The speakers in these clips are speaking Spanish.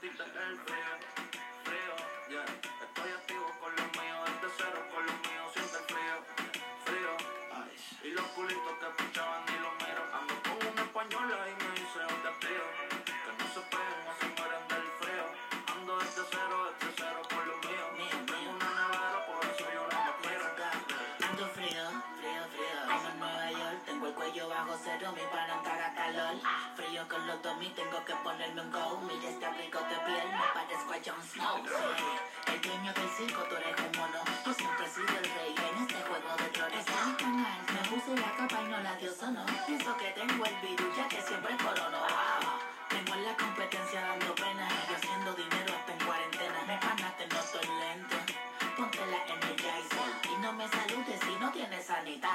sentiste el frío, bajo cero, mi pana caga calor. Frío con los Tommy, tengo que ponerme un go. Mira este abrigo de piel, me parezco a Jon Snow. El dueño del circo, tú eres un mono. Tú siempre has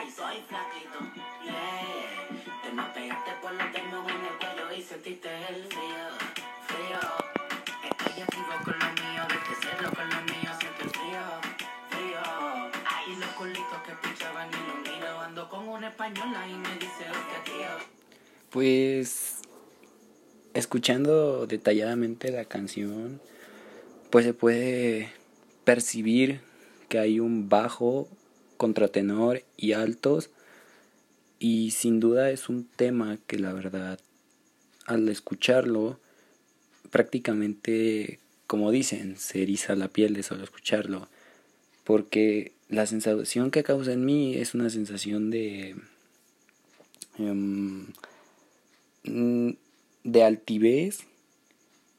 sanitizer. Soy flaquito, yeah. Te me pegaste por los termos en el cuello y sentiste el frío, frío. Estoy activo con lo mío, desde cero con lo mío, siento el frío, frío. Ay, los culitos que pinchaban y lo miro. Ando con una española y me dice, hostia, tío. Pues escuchando detalladamente la canción, pues se puede percibir que hay un bajo, contratenor y altos y sin duda es un tema que la verdad al escucharlo prácticamente como dicen se eriza la piel de solo escucharlo porque la sensación que causa en mí es una sensación de em, de altivez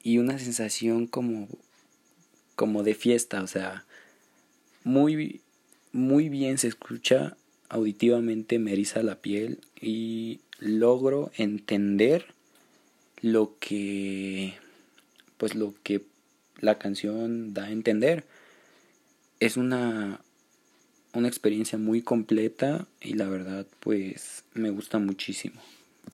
y una sensación como como de fiesta, o sea, muy muy bien se escucha auditivamente me eriza la piel y logro entender lo que pues lo que la canción da a entender. Es una una experiencia muy completa y la verdad pues me gusta muchísimo